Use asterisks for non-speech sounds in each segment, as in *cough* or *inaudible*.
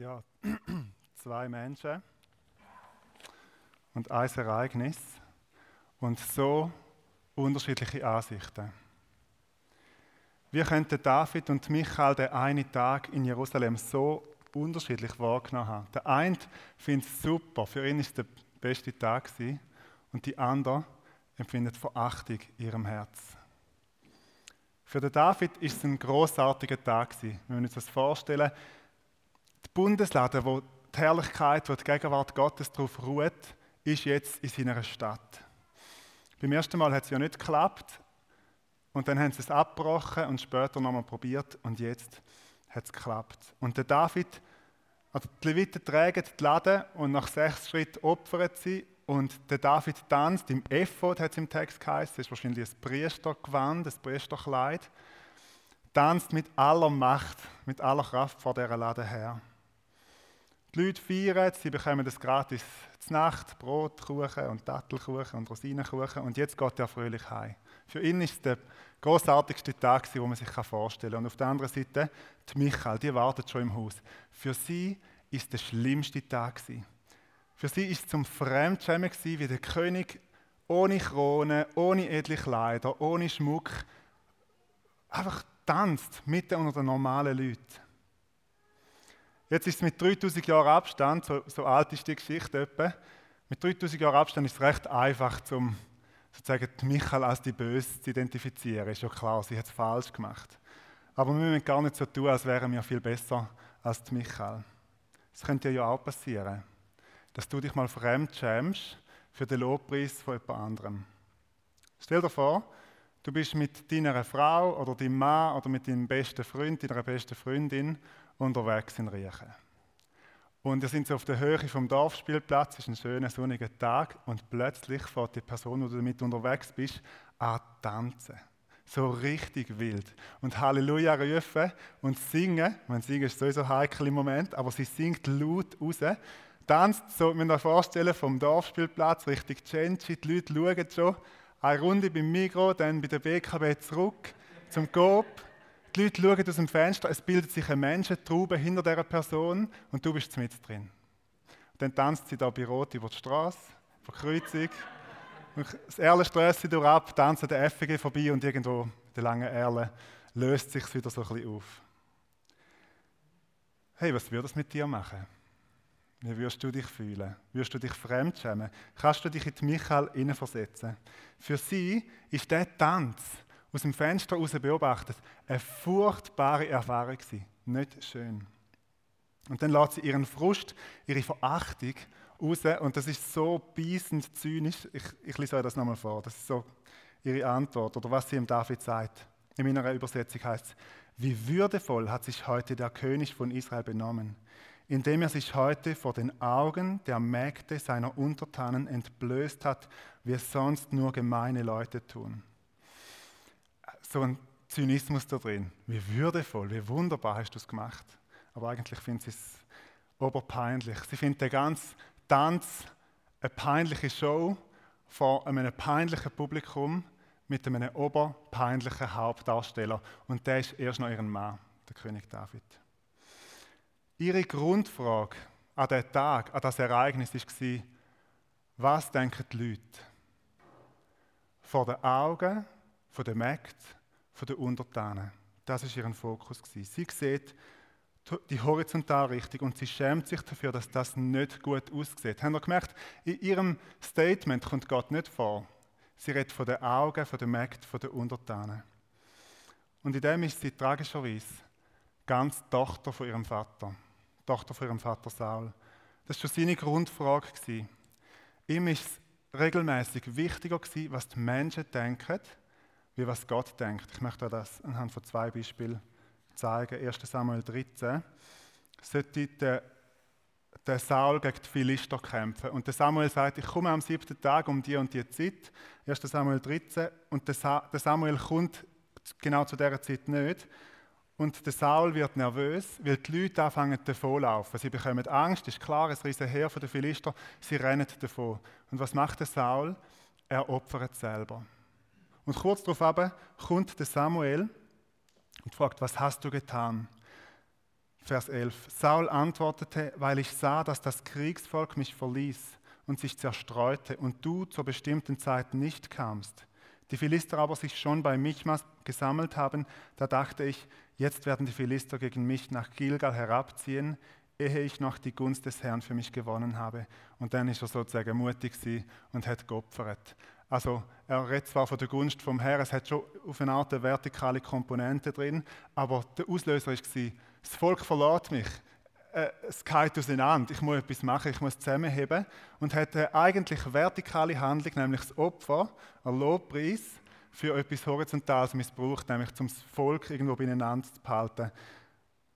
Ja, *clears throat* zwei Menschen und ein Ereignis und so unterschiedliche Ansichten. Wie könnten David und Michael den einen Tag in Jerusalem so unterschiedlich wahrgenommen haben? Der eine findet es super, für ihn ist der beste Tag gewesen, und die andere empfindet Verachtung in ihrem Herz. Für den David ist es ein großartiger Tag gewesen. Wenn wir uns das vorstellen, die Bundeslade, wo die Herrlichkeit, wo die Gegenwart Gottes darauf ruht, ist jetzt in seiner Stadt. Beim ersten Mal hat es ja nicht geklappt und dann haben sie es abgebrochen und später nochmal probiert und jetzt hat es geklappt. Und der David, also die Leviten tragen die Lade und nach sechs Schritten opfern sie und der David tanzt im Ephod, hat es im Text geheißen, das ist wahrscheinlich ein Priestergewand, ein Priesterkleid, tanzt mit aller Macht, mit aller Kraft vor dieser Lade her. Die Leute feiern, sie bekommen das gratis zur Nacht, Brot, Kuchen und Dattelkuchen und Rosinenkuchen und jetzt geht er fröhlich heim. Für ihn ist es der großartigste Tag, den man sich vorstellen kann. Und auf der anderen Seite, die Michael, die wartet schon im Haus. Für sie ist der schlimmste Tag. Für sie ist es zum Fremdschämen wie der König ohne Krone, ohne edle Kleider, ohne Schmuck, einfach tanzt mitten unter den normalen Leuten. Jetzt ist es mit 3000 Jahren Abstand, so, so alt ist die Geschichte etwa, mit 3000 Jahren Abstand ist es recht einfach, zum sozusagen Michael als die Böse zu identifizieren. Ist ja klar, sie hat es falsch gemacht. Aber wir müssen gar nicht so tun, als wären wir viel besser als die Michael. Es könnte ja auch passieren, dass du dich mal fremd schämst für den Lobpreis von jemand anderem. Stell dir vor, du bist mit deiner Frau oder deinem Mann oder mit deinem besten Freund, deiner besten Freundin unterwegs in Riechen. Und wir sind so auf der Höhe vom Dorfspielplatz, es ist ein schöner sonniger Tag und plötzlich fährt die Person, wo du damit unterwegs bist, an tanzen. So richtig wild. Und Halleluja rufen und singen. Man singen ist sowieso heikel im Moment, aber sie singt laut raus. Tanzt, so mit einer Vorstellung vom Dorfspielplatz Richtung Genji. Die Leute schauen schon. Eine Runde beim Migro, dann bei der BKB zurück zum Coop die Leute schauen aus dem Fenster, es bildet sich eine Menschentraube hinter dieser Person und du bist mit drin. Dann tanzt sie da bei Rot über die Straße, Verkreuzung. Das Erle stößt sie durch ab, tanzen der FG vorbei und irgendwo der lange Erle löst sich wieder so ein bisschen auf. Hey, was würde das mit dir machen? Wie würdest du dich fühlen? Würdest du dich fremdschämen? Kannst du dich in die Michael hineinversetzen? Für sie ist der Tanz aus dem Fenster raus beobachtet, eine furchtbare Erfahrung gewesen. Nicht schön. Und dann lässt sie ihren Frust, ihre Verachtung raus und das ist so beißend zynisch. Ich, ich lese euch das nochmal vor. Das ist so ihre Antwort oder was sie ihm David sagt. In meiner Übersetzung heißt es, wie würdevoll hat sich heute der König von Israel benommen, indem er sich heute vor den Augen der Mägde seiner Untertanen entblößt hat, wie es sonst nur gemeine Leute tun so ein Zynismus da drin. Wie würdevoll, wie wunderbar hast du es gemacht. Aber eigentlich finden sie es oberpeinlich. Sie finden den ganzen Tanz eine peinliche Show vor einem peinlichen Publikum mit einem oberpeinlichen Hauptdarsteller. Und der ist erst noch ihren Mann, der König David. Ihre Grundfrage an den Tag, an das Ereignis war, was denken die Leute? Vor den Augen der Mägde der Untertanen. Das ist ihr Fokus. Sie sieht die Horizontalrichtung und sie schämt sich dafür, dass das nicht gut aussieht. Haben Sie gemerkt, in ihrem Statement kommt Gott nicht vor. Sie redet von den Augen, von den Mägden, von den Untertanen. Und in dem ist sie tragischerweise ganz Tochter von ihrem Vater. Tochter von ihrem Vater Saul. Das war schon seine Grundfrage. Ihm ist es regelmäßig wichtiger, was die Menschen denken, wie was Gott denkt. Ich möchte das anhand von zwei Beispielen zeigen. 1. Samuel 13 sollte der, der Saul gegen die Philister kämpfen. Und der Samuel sagt, ich komme am siebten Tag um die und die Zeit. 1. Samuel 13. Und der, Sa der Samuel kommt genau zu dieser Zeit nicht. Und der Saul wird nervös, weil die Leute anfangen davonlaufen. Sie bekommen Angst, ist klar, es riesen Heer von den Philister, sie rennen davon. Und was macht der Saul? Er opfert selber. Und kurz darauf kommt der Samuel und fragt, was hast du getan? Vers 11. Saul antwortete, weil ich sah, dass das Kriegsvolk mich verließ und sich zerstreute und du zur bestimmten Zeit nicht kamst. Die Philister aber sich schon bei Michmas gesammelt haben, da dachte ich, jetzt werden die Philister gegen mich nach Gilgal herabziehen, ehe ich noch die Gunst des Herrn für mich gewonnen habe. Und dann ist er sozusagen mutig und hat geopfert. Also er redet zwar von der Gunst vom Herrn, es hat schon auf eine Art eine vertikale Komponente drin, aber der Auslöser war, das Volk verlässt mich, äh, es geht auseinander, ich muss etwas machen, ich muss zusammenheben und hat eine eigentlich vertikale Handlung, nämlich das Opfer, ein Lobpreis für etwas Horizontales missbraucht, nämlich zum Volk irgendwo beieinander zu behalten,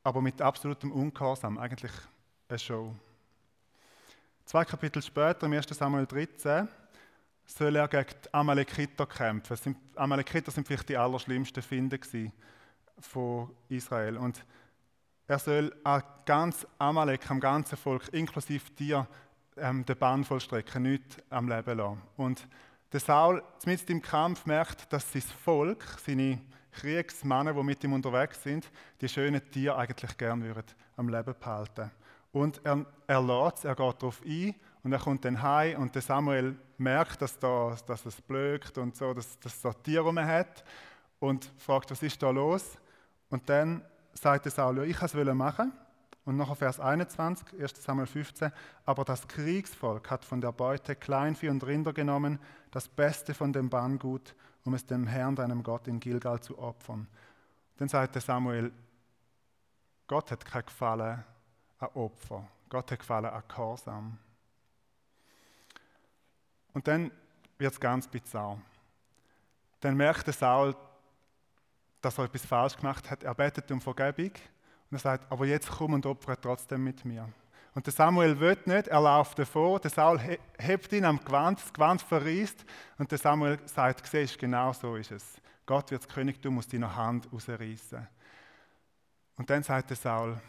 aber mit absolutem Ungehorsam, eigentlich eine Show. Zwei Kapitel später, im 1. Samuel 13, soll er gegen die Amalekiter kämpfen. Die Amalekiter sind vielleicht die allerschlimmsten Finde von Israel. Und er soll an ganz Amalek, am ganzen Volk, inklusive dir, ähm, den Bann vollstrecken, nicht am Leben lassen. Und der Saul, zumindest im Kampf, merkt, dass sein Volk, seine Kriegsmänner, die mit ihm unterwegs sind, die schönen Tiere eigentlich gern würden am Leben behalten. Und er, er lässt er geht darauf ein und er kommt dann heim und der Samuel merkt, dass, da, dass es blökt und so, dass, dass so Tiere rum hat und fragt, was ist da los? Und dann sagte Saul, ich es machen. Und nachher Vers 21, 1 Samuel 15, aber das Kriegsvolk hat von der Beute Kleinvieh und Rinder genommen, das Beste von dem Banngut, um es dem Herrn, deinem Gott, in Gilgal zu opfern. Dann sagte Samuel, Gott hat kein Gefallen an Opfer, Gott hat Gefallen an Gehorsam. Und dann wird es ganz bizarr. Dann merkte Saul, dass er etwas falsch gemacht hat. Er betet um Vergebung und er sagt, aber jetzt komm und opfere trotzdem mit mir. Und der Samuel will nicht, er läuft davor, der Saul hebt ihn am Gewand, das Gewand verriest und der Samuel sagt, siehst, genau so ist es. Gott wird das Königtum aus deiner Hand rausreißen. Und dann sagt der Saul,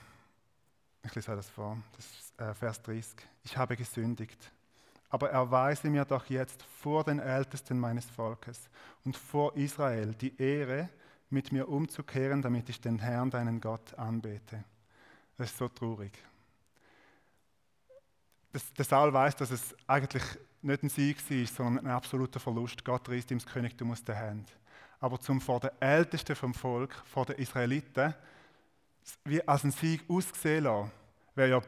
ich lese das vor, das äh, Vers 30, ich habe gesündigt. Aber erweise mir doch jetzt vor den Ältesten meines Volkes und vor Israel die Ehre, mit mir umzukehren, damit ich den Herrn, deinen Gott, anbete. Das ist so traurig. Der Saul weiß, dass es eigentlich nicht ein Sieg war, sondern ein absoluter Verlust. Gott reißt ihm das Königtum aus der Hand. Aber zum vor den Ältesten vom Volk, vor den Israeliten, wie als ein Sieg ausgesehen lassen, wäre ja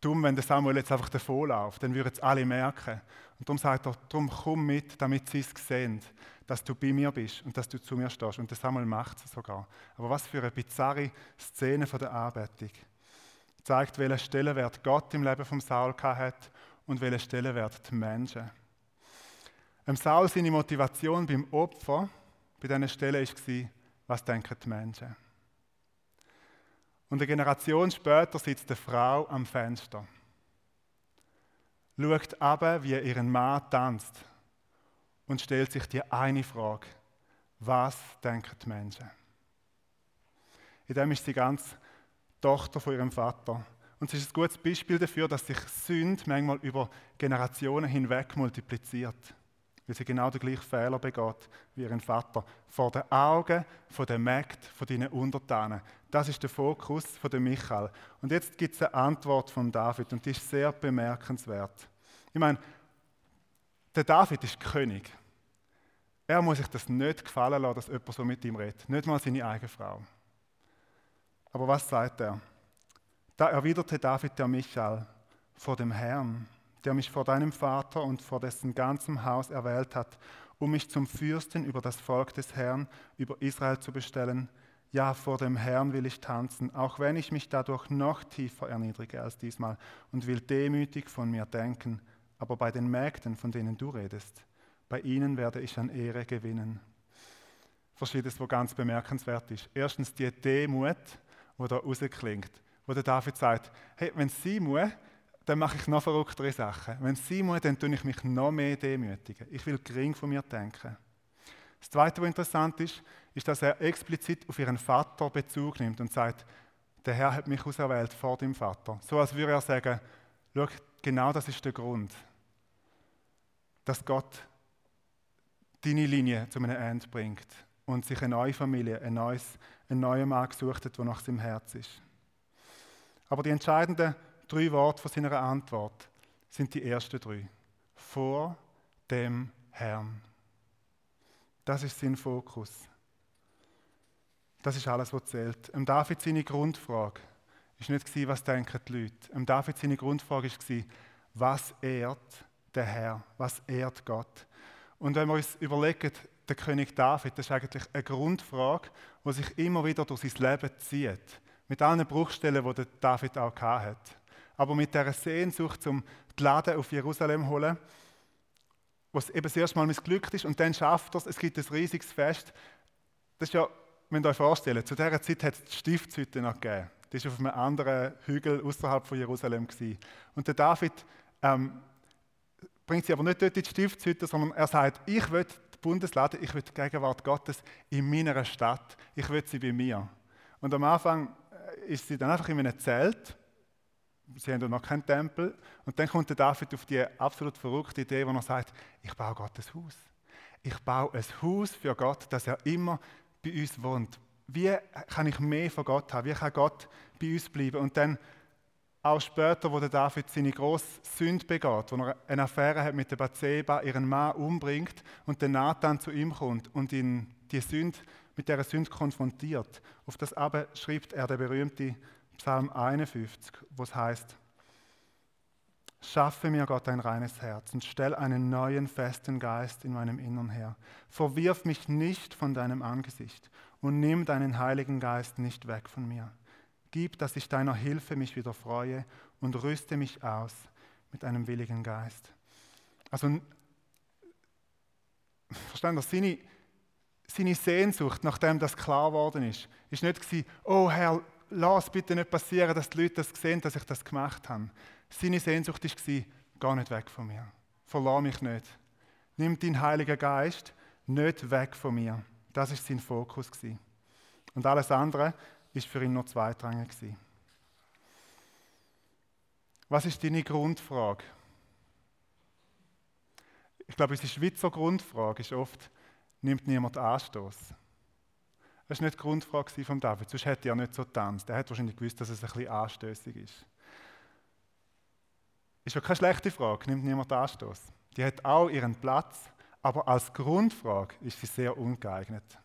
dumm, wenn der Samuel jetzt einfach davonläuft. Dann würden es alle merken. Und darum sagt er, darum komm mit, damit sie es sehen dass du bei mir bist und dass du zu mir stehst. Und der Samuel macht es sogar. Aber was für eine bizarre Szene von der Anbetung. Zeigt, welchen Stellenwert Gott im Leben von Saul hat und welchen Stellenwert die Menschen. Im Saul seine Motivation beim Opfer bei dieser Stelle war, was denken die Menschen. Und eine Generation später sitzt eine Frau am Fenster, schaut ab, wie ihren Mann tanzt und stellt sich die eine Frage: Was denken die Menschen? In dem ist sie ganz Tochter von ihrem Vater. Und es ist ein gutes Beispiel dafür, dass sich Sünde manchmal über Generationen hinweg multipliziert. Weil sie genau den gleichen Fehler begeht wie ihren Vater. Vor den Augen von der Mägd, von deinen Untertanen. Das ist der Fokus von der Michael. Und jetzt gibt es eine Antwort von David und die ist sehr bemerkenswert. Ich meine, der David ist König. Er muss sich das nicht gefallen lassen, dass jemand so mit ihm redet. Nicht mal seine eigene Frau. Aber was sagt er? Da erwiderte David der Michael vor dem Herrn, der mich vor deinem Vater und vor dessen ganzem Haus erwählt hat, um mich zum Fürsten über das Volk des Herrn, über Israel zu bestellen. Ja, vor dem Herrn will ich tanzen, auch wenn ich mich dadurch noch tiefer erniedrige als diesmal und will demütig von mir denken. Aber bei den Mägden, von denen du redest, bei ihnen werde ich an Ehre gewinnen. Verschiedenes, was ganz bemerkenswert ist. Erstens die Demut, die da rausklingt, wo der David sagt, hey, wenn sie muss, dann mache ich noch verrücktere Sachen. Wenn sie muss, dann tue ich mich noch mehr demütigen. Ich will gering von mir denken. Das Zweite, was interessant ist, ist, dass er explizit auf ihren Vater Bezug nimmt und sagt, der Herr hat mich auserwählt vor dem Vater. So als würde er sagen, schau, genau das ist der Grund, dass Gott deine Linie zu einem Ende bringt und sich eine neue Familie, ein, neues, einen neuen Mann gesucht hat, der nach seinem Herz ist. Aber die entscheidenden drei Worte von seiner Antwort sind die ersten drei. Vor dem Herrn. Das ist sein Fokus. Das ist alles, was zählt. Im David seine Grundfrage ist nicht was denken die Leute. Im David seine Grundfrage war, was ehrt der Herr, was ehrt Gott. Und wenn wir uns überlegen, der König David, das ist eigentlich eine Grundfrage, die sich immer wieder durch sein Leben zieht. Mit allen Bruchstellen, die David auch hat. Aber mit dieser Sehnsucht, um die Lade auf Jerusalem zu holen, was eben das erste Mal missglückt ist und dann schafft er es, es gibt ein riesiges Fest. Das ist ja, wenn ihr euch vorstellen, zu dieser Zeit hat es die Stiftshütte noch gegeben. Das war auf einem anderen Hügel außerhalb von Jerusalem. Gewesen. Und der David ähm, bringt sie aber nicht dort in die Stiftshütte, sondern er sagt, ich will die Bundeslade, ich will die Gegenwart Gottes in meiner Stadt, ich will sie bei mir. Und am Anfang äh, ist sie dann einfach in einem Zelt, sie haben noch keinen Tempel, und dann kommt der David auf die absolut verrückte Idee, wo er sagt, ich baue Gottes Haus. Ich baue ein Haus für Gott, dass er immer bei uns wohnt. Wie kann ich mehr von Gott haben? Wie kann Gott bei uns bleiben? Und dann auch später, wo der David seine grosse Sünde begeht, wo er eine Affäre hat mit der Bathseba, ihren Mann umbringt und der Nathan zu ihm kommt und ihn die Sünde, mit dieser Sünde konfrontiert. Auf das aber schreibt er der berühmte Psalm 51, wo es heißt: Schaffe mir Gott ein reines Herz und stell einen neuen festen Geist in meinem Innern her. Verwirf mich nicht von deinem Angesicht und nimm deinen Heiligen Geist nicht weg von mir. Gib, dass ich deiner Hilfe mich wieder freue und rüste mich aus mit einem willigen Geist. Also, verstehen Sie, seine, seine Sehnsucht, nachdem das klar geworden ist, ist nicht gewesen, oh Herr, lass bitte nicht passieren, dass die Leute das sehen, dass ich das gemacht habe. Seine Sehnsucht war, geh nicht weg von mir. Verlass mich nicht. Nimm deinen Heiligen Geist nicht weg von mir. Das ist sein Fokus. Und alles andere ist für ihn nur zweitrangig. Was ist deine Grundfrage? Ich glaube, unsere Schweizer Grundfrage ist oft, nimmt niemand Anstoß? Das war nicht die Grundfrage von David, sonst hätte er nicht so getanzt. Er hat wahrscheinlich gewusst, dass es ein bisschen anstößig ist. Ist ja keine schlechte Frage, nimmt niemand Anstoß. Die hat auch ihren Platz, aber als Grundfrage ist sie sehr ungeeignet.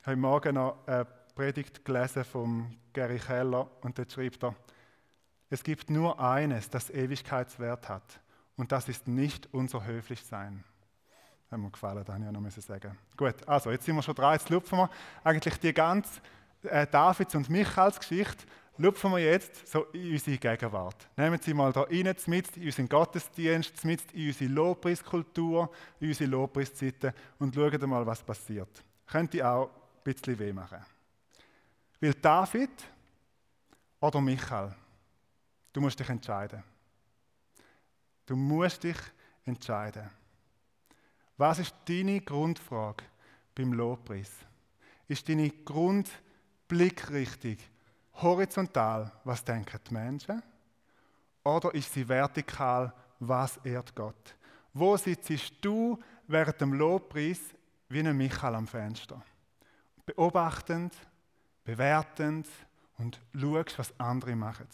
Ich habe Morgen noch eine Predigt gelesen von Gary Keller und dort schreibt er, es gibt nur eines, das Ewigkeitswert hat und das ist nicht unser Höflichsein. Hat mir gefallen, das habe ich ja noch sagen. Gut, also jetzt sind wir schon dran, jetzt lupfen wir eigentlich die ganze äh, Davids und Michaels Geschichte lupfen wir jetzt so in unsere Gegenwart. Nehmen Sie mal da rein, mit in unseren Gottesdienst, mit in unsere Lobpreiskultur, in unsere Lobpreiszeiten und schauen mal, was passiert. Könnte auch ein bisschen weh machen. Weil David oder Michael, du musst dich entscheiden. Du musst dich entscheiden. Was ist deine Grundfrage beim Lobpreis? Ist deine Grundblickrichtung horizontal, was denken die Menschen? Oder ist sie vertikal, was ehrt Gott? Wo sitzt du während dem Lobpreis wie ein Michael am Fenster? Beobachtend, bewertend und schaust, was andere machen.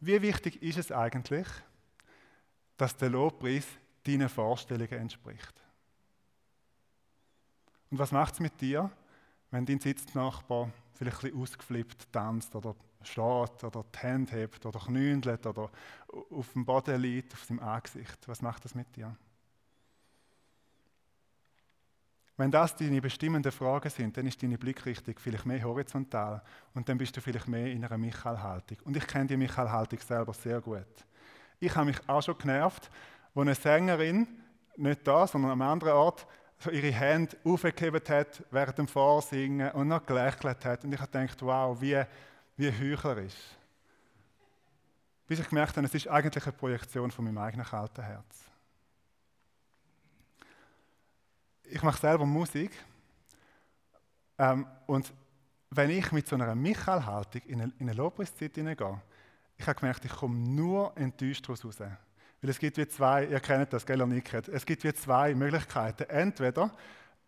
Wie wichtig ist es eigentlich, dass der Lobpreis deinen Vorstellungen entspricht? Und was macht es mit dir, wenn dein Sitznachbar vielleicht ein bisschen ausgeflippt tanzt oder steht oder die Hände hebt oder knündelt oder auf dem Boden liegt, auf seinem Angesicht? Was macht das mit dir? Wenn das deine bestimmenden Fragen sind, dann ist deine Blickrichtung vielleicht mehr horizontal und dann bist du vielleicht mehr in einer Michael-Haltung. Und ich kenne die Michael-Haltung selber sehr gut. Ich habe mich auch schon genervt, wo eine Sängerin, nicht da, sondern am anderen Ort, ihre Hände aufgehebt hat während dem Vorsingen und noch gelächelt hat. Und ich habe gedacht, wow, wie, wie heuchlerisch. Bis ich gemerkt habe, es ist eigentlich eine Projektion von meinem eigenen kalten Herz. ich mache selber Musik. Ähm, und wenn ich mit so einer Michael-Haltung in eine, in eine Lobpreiszeit hineingehe, ich habe gemerkt, ich komme nur enttäuscht daraus raus. Weil es gibt wie zwei, ihr kennt das, gell, ihr nickt, es gibt wie zwei Möglichkeiten. Entweder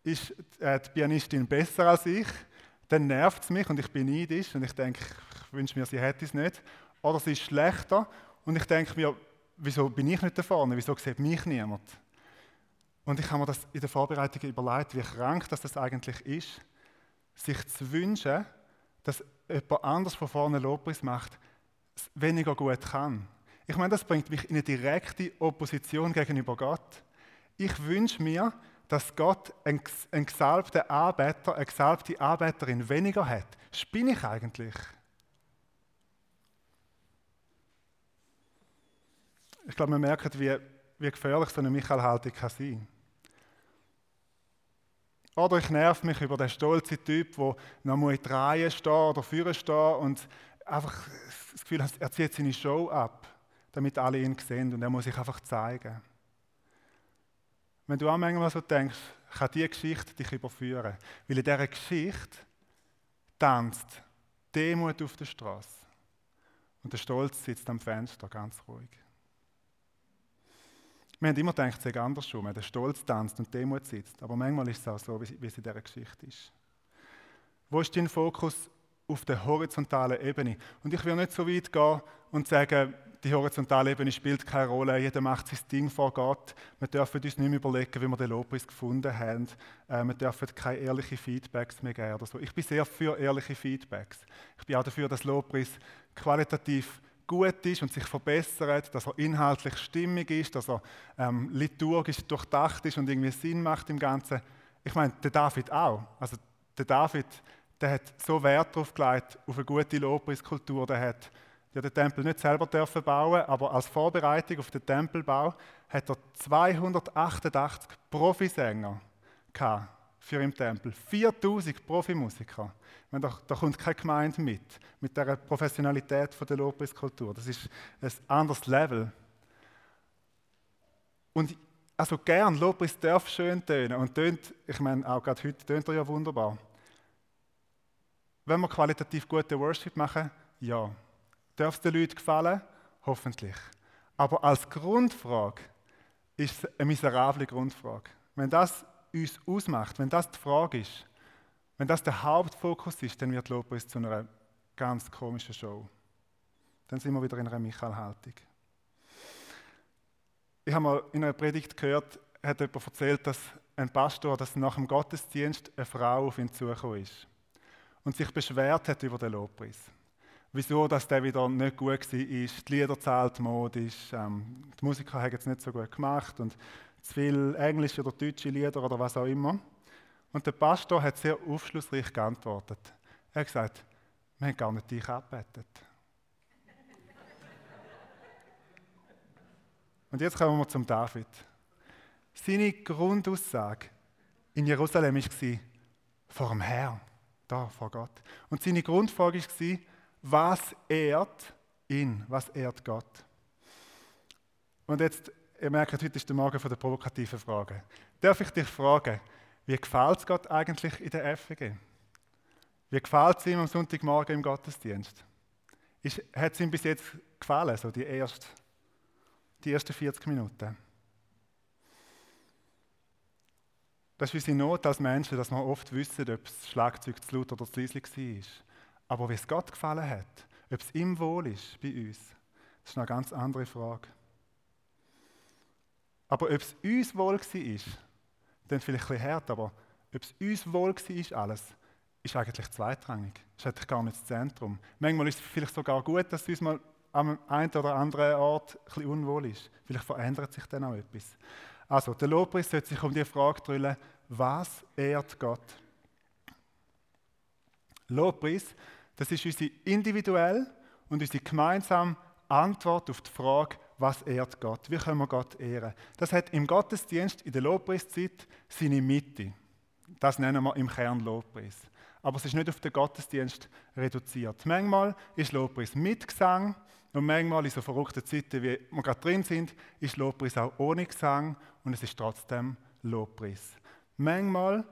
ist äh, die Pianistin besser als ich, dann nervt es mich und ich bin neidisch und ich denke, ich wünsche mir, sie hätte es nicht. Oder sie ist schlechter und ich denke mir, wieso bin ich nicht da vorne, wieso sieht mich niemand? Und ich habe mir das in der Vorbereitung überlegt, wie krank das, das eigentlich ist, sich zu wünschen, dass jemand anders von vorne Lobpreis macht, weniger gut kann. Ich meine, das bringt mich in eine direkte Opposition gegenüber Gott. Ich wünsche mir, dass Gott einen, gesalbten Arbeiter, eine gesalbte Arbeiterin weniger hat. Spinne ich eigentlich? Ich glaube, man merkt, wie, wie gefährlich so eine Michael-Haltung kann sein Oder ich nerv mich über den stolzen Typ, der noch in die oder vorne stehen und einfach das Gefühl hat, er zieht seine Show ab, damit alle ihn sehen und er muss sich einfach zeigen. Wenn du auch manchmal so denkst, kann diese Geschichte dich überführen. Weil in dieser Geschichte tanzt Demut auf der Straße. Und der Stolz sitzt am Fenster, ganz ruhig. Wir haben immer gedacht, es sei andersrum. Der Stolz tanzt und Demut sitzt. Aber manchmal ist es auch so, wie es in dieser Geschichte ist. Wo ist dein Fokus auf der horizontalen Ebene? Und ich will nicht so weit gehen und sagen, die horizontale Ebene spielt keine Rolle, jeder macht sein Ding vor Gott. Wir dürfen uns nicht mehr überlegen, wie wir den Lobpreis gefunden haben. Äh, wir dürfen keine ehrlichen Feedbacks mehr geben oder so. Ich bin sehr für ehrliche Feedbacks. Ich bin auch dafür, dass Lobpreis qualitativ gut ist und sich verbessert, dass er inhaltlich stimmig ist, dass er ähm, liturgisch durchdacht ist und irgendwie Sinn macht im Ganzen. Ich meine, der David auch. Also der David, der hat so Wert darauf gelegt, auf eine gute Lobpreiskultur. Der hat ja den Tempel nicht selber dürfen bauen, aber als Vorbereitung auf den Tempelbau hat er 288 Profisänger für im Tempel. 4000 Profimusiker. Meine, da, da kommt keine Gemeinde mit, mit der Professionalität von der Lobpreiskultur. Das ist ein anderes Level. Und also gern, Lobpreis darf schön tönen und tönt, ich meine, auch gerade heute tönt er ja wunderbar. Wenn wir qualitativ gute Worship machen, ja. Darf es den Leuten gefallen? Hoffentlich. Aber als Grundfrage ist es eine miserable Grundfrage. Wenn das uns ausmacht, wenn das die Frage ist, wenn das der Hauptfokus ist, dann wird Lobpreis zu einer ganz komischen Show. Dann sind wir wieder in einer Michael-Haltung. Ich habe mal in einer Predigt gehört, hat jemand erzählt, dass ein Pastor, dass nach dem Gottesdienst eine Frau auf ihn zugekommen ist und sich beschwert hat über den Lobpreis. Wieso, dass der wieder nicht gut war, die Lieder zahlt modisch, ähm, die Musiker haben es nicht so gut gemacht und zu viel englische oder deutsche Lieder oder was auch immer. Und der Pastor hat sehr aufschlussreich geantwortet. Er hat gesagt, wir haben gar nicht dich abbettet. *laughs* Und jetzt kommen wir zum David. Seine Grundaussage in Jerusalem war vor dem Herrn, da vor Gott. Und seine Grundfrage war, was ehrt ihn, was ehrt Gott? Und jetzt, ihr merkt, heute ist der Morgen von der provokativen Frage. Darf ich dich fragen, wie gefällt es Gott eigentlich in der FG? Wie gefällt es ihm am Sonntagmorgen im Gottesdienst? Hat es ihm bis jetzt gefallen, so die, erste, die ersten 40 Minuten? Das ist unsere Not als Menschen, dass wir oft wissen, ob das Schlagzeug zu laut oder zu leise war. Aber wie es Gott gefallen hat, ob es ihm wohl ist bei uns, das ist eine ganz andere Frage. Aber ob es uns wohl war, dann vielleicht ein bisschen hart, aber ob es uns wohl war, alles, ist eigentlich zweitrangig. Ist eigentlich gar nicht das Zentrum. Manchmal ist es vielleicht sogar gut, dass es uns mal am einen oder anderen Ort ein bisschen unwohl ist. Vielleicht verändert sich dann auch etwas. Also, der Lobpreis sollte sich um die Frage drüllen, was ehrt Gott? Lobpreis, das ist unsere individuelle und unsere gemeinsame Antwort auf die Frage, was ehrt Gott? Wie können wir Gott ehren? Das hat im Gottesdienst in der Lobpreiszeit seine Mitte. Das nennen wir im Kern Lobpreis. Aber es ist nicht auf den Gottesdienst reduziert. Manchmal ist Lobpreis mit Gesang und manchmal in so verrückten Zeiten, wie wir gerade drin sind, ist Lobpreis auch ohne Gesang und es ist trotzdem Lobpreis. Manchmal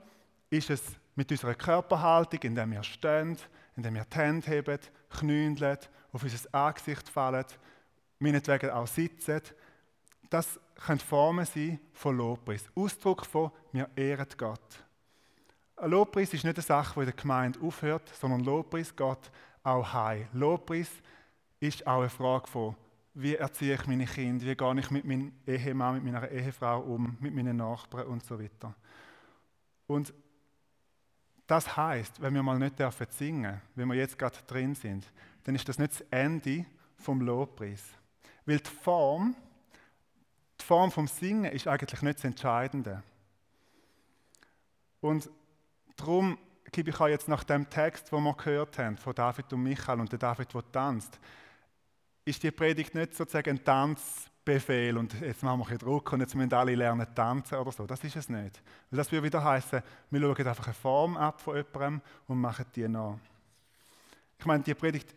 ist es mit unserer Körperhaltung, indem wir stehen, indem wir die Hände heben, knündeln, auf unser Angesicht fallen, meinetwegen auch sitzen. Das können Formen sein von Lobpreis. Ausdruck von, wir ehren Gott. Ein Lobpreis ist nicht eine Sache, die in der Gemeinde aufhört, sondern Lobpreis geht auch heim. Lobpreis ist auch eine Frage von, wie erziehe ich meine Kinder, wie gehe ich mit meinem Ehemann, mit meiner Ehefrau um, mit meinen Nachbarn und so weiter. Und das heißt, wenn wir mal nicht dürfen singen, wenn wir jetzt gerade drin sind, dann ist das nicht das Ende vom Lobpreis. Weil die Form, die Form vom Singen ist eigentlich nicht das Entscheidende. Und darum gebe ich euch jetzt nach dem Text, wo wir gehört haben, von David und Michael und der David, der tanzt, ist die Predigt nicht sozusagen ein Tanzbefehl und jetzt machen wir ein Druck und jetzt müssen alle lernen tanzen oder so. Das ist es nicht. Weil das würde wieder heißen, wir schauen einfach eine Form ab von jemandem und machen die nach. Ich meine, die Predigt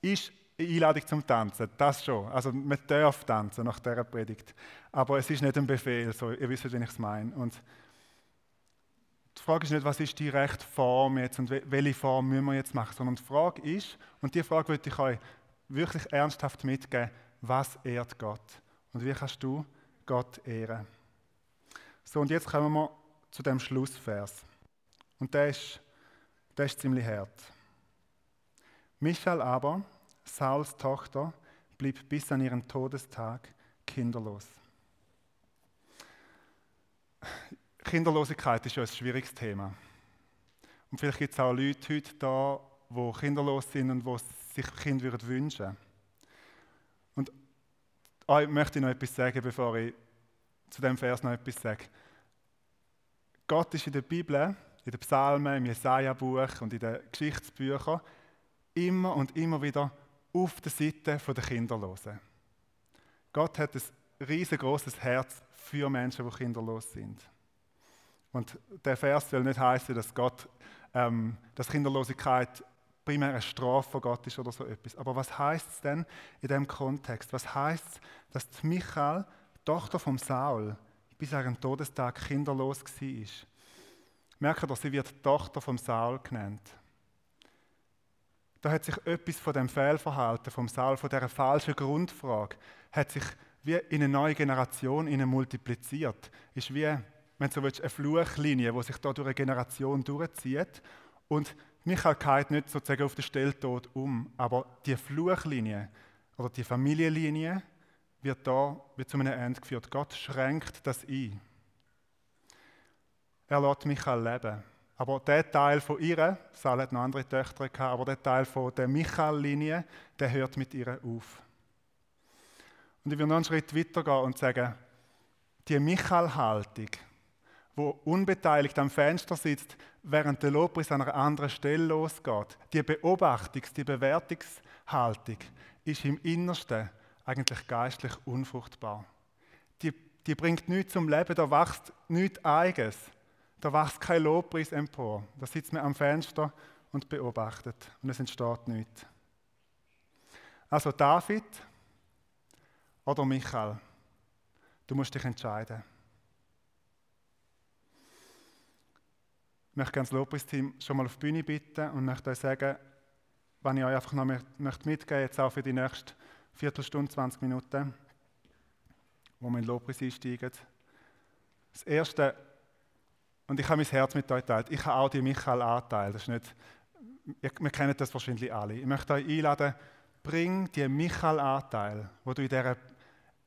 ist eine Einladung zum Tanzen, das schon. Also man darf tanzen nach dieser Predigt. Aber es ist nicht ein Befehl, so, ihr wisst, wie ich es meine. Und die Frage ist nicht, was ist die rechte Form jetzt und welche Form müssen wir jetzt machen, sondern die Frage ist, und die Frage würde ich euch wirklich ernsthaft mitgeben, was ehrt Gott? Und wie kannst du Gott ehren? So, und jetzt kommen wir zu dem Schlussvers. Und der ist, der ist ziemlich hart. Michael aber, Sauls Tochter, blieb bis an ihren Todestag kinderlos. Kinderlosigkeit ist ja ein schwieriges Thema. Und vielleicht gibt es auch Leute heute da, die kinderlos sind und die sich Kind würden wünschen Und ah, ich möchte noch etwas sagen, bevor ich zu dem Vers noch etwas sage. Gott ist in der Bibel, in den Psalmen, im Jesaja-Buch und in den Geschichtsbüchern immer und immer wieder auf der Seite der Kinderlosen. Gott hat ein riesengroßes Herz für Menschen, die kinderlos sind. Und der Vers will nicht heißen, dass Gott, ähm, dass Kinderlosigkeit primär eine Strafe von Gott ist oder so etwas. Aber was heißt es denn in dem Kontext? Was heißt es, dass Michael, Tochter von Saul, bis an ihren Todestag kinderlos war? Merkt ihr, sie wird Tochter von Saul genannt. Da hat sich etwas von dem Fehlverhalten vom Saul, von dieser falschen Grundfrage, hat sich wie in eine neue Generation multipliziert. Ist wie, wenn du so willst, eine Fluchlinie, die sich da durch eine Generation durchzieht. Und Michael geht nicht sozusagen auf den Stelltod um, aber die Fluchlinie oder die Familienlinie wird da wird zu einem Ende geführt. Gott schränkt das ein. Er lässt Michael leben. Aber der Teil von ihr, Sal hat noch andere Töchter gehabt, aber der Teil von der Michael-Linie, der hört mit ihr auf. Und ich will noch einen Schritt weiter gehen und sagen, die Michael-Haltung, wo unbeteiligt am Fenster sitzt, während der Lobpreis an einer anderen Stelle losgeht, die Beobachtungs-, die Bewertungshaltung ist im Innersten eigentlich geistlich unfruchtbar. Die, die bringt nichts zum Leben, da wächst nichts Eigenes. Da wächst kein Lobpreis empor. Da sitzt man am Fenster und beobachtet und es entsteht nichts. Also David oder Michael, du musst dich entscheiden. Möchte gerne das Lobpreisteam schon mal auf die Bühne bitten und möchte euch sagen, wenn ich euch einfach noch mitgeben möchte, jetzt auch für die nächste Viertelstunde, 20 Minuten, wo wir in Lobpreis einsteigen. Das Erste, und ich habe mein Herz mit euch geteilt. Ich habe auch die Michael-Anteil. Das ist nicht, wir kennen das wahrscheinlich alle. Ich möchte euch einladen, bring die Michael-Anteil, wo du in dieser,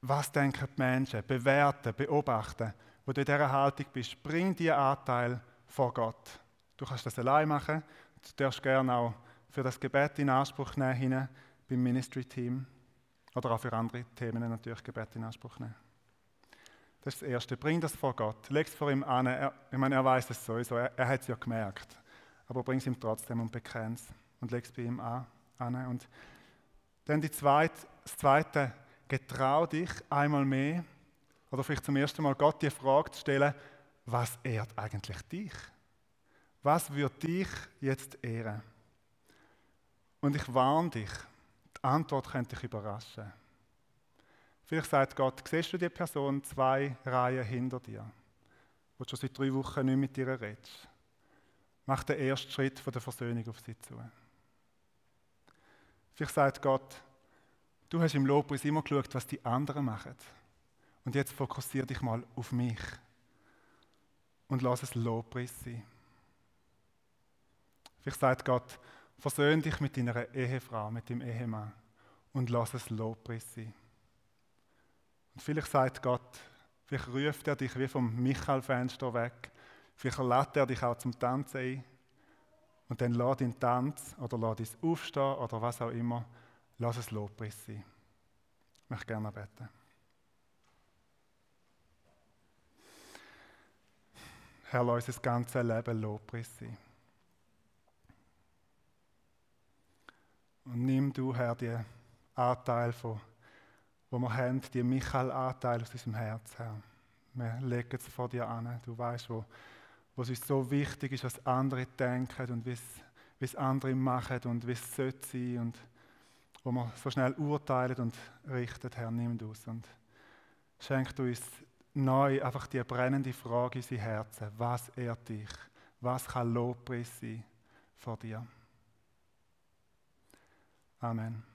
was denken die Menschen, bewerten, beobachten, wo du in dieser Haltung bist, bring die Anteil vor Gott. Du kannst das allein machen. Du darfst gerne auch für das Gebet in Anspruch nehmen, beim Ministry-Team. Oder auch für andere Themen natürlich Gebet in Anspruch nehmen. Das ist das Erste. Bring das vor Gott. Leg es vor ihm an. Er, ich meine, er weiß es sowieso. Er, er hat es ja gemerkt. Aber bring es ihm trotzdem und bekenn es. Und leg es bei ihm an. Und dann die zweite, das Zweite. Getrau dich einmal mehr oder vielleicht zum ersten Mal Gott die Frage zu stellen, was ehrt eigentlich dich? Was wird dich jetzt ehren? Und ich warne dich, die Antwort könnte dich überraschen. Vielleicht sagt Gott, siehst du die Person zwei Reihen hinter dir, wo du schon seit drei Wochen nicht mit ihr redest. Mach den ersten Schritt von der Versöhnung auf sie zu. Vielleicht sagt Gott, du hast im Lobpreis immer geschaut, was die anderen machen. Und jetzt fokussiere dich mal auf mich. Und lass es Lobpreis sein. Vielleicht sagt Gott, versöhn dich mit deiner Ehefrau, mit dem Ehemann und lass es Lobpreis sein. Und vielleicht sagt Gott, vielleicht ruft er dich wie vom Michael-Fenster weg, vielleicht lädt er dich auch zum Tanzen ein und dann lass ihn Tanz oder lass es aufstehen oder was auch immer, lass es Lobpreis sein. Ich möchte gerne beten. Herr, lass unser ganzes Leben Lobpreis sein. Und nimm du, Herr, die Anteil, von, wo wir haben, die Michael-Anteil aus unserem Herz, Herr. Wir legen es vor dir an. Du weißt, wo, wo es uns so wichtig ist, was andere denken und wie es andere machen und wie es sollte sein und wo wir so schnell urteilen und richten, Herr, nimm du es und schenk du uns neu einfach die brennende Frage in sein Herzen. Was ehrt dich? Was kann Lobpreis sein vor dir? Amen.